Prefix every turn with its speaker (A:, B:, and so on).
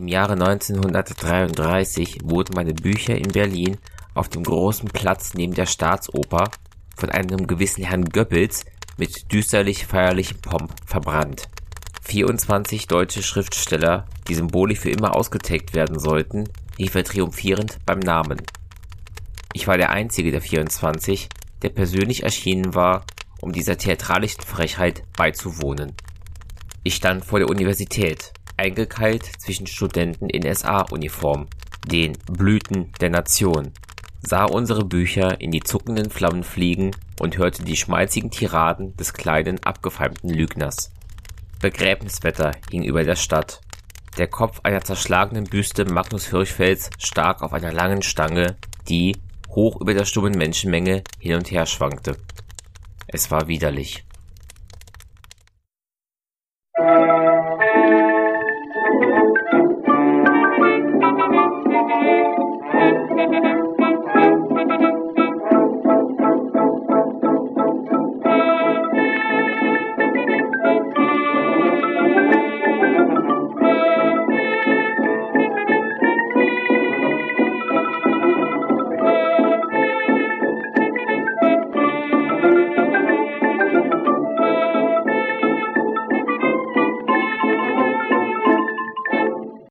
A: Im Jahre 1933 wurden meine Bücher in Berlin auf dem großen Platz neben der Staatsoper von einem gewissen Herrn Goebbels mit düsterlich feierlichem Pomp verbrannt. 24 deutsche Schriftsteller, die symbolisch für immer ausgetaggt werden sollten, rief er triumphierend beim Namen. Ich war der einzige der 24, der persönlich erschienen war, um dieser theatralischen Frechheit beizuwohnen. Ich stand vor der Universität, eingekeilt zwischen Studenten in SA-Uniform, den Blüten der Nation, sah unsere Bücher in die zuckenden Flammen fliegen und hörte die schmalzigen Tiraden des kleinen, abgefeimten Lügners. Begräbniswetter hing über der Stadt. Der Kopf einer zerschlagenen Büste Magnus Hirschfelds stak auf einer langen Stange, die, hoch über der stummen Menschenmenge, hin und her schwankte. Es war widerlich.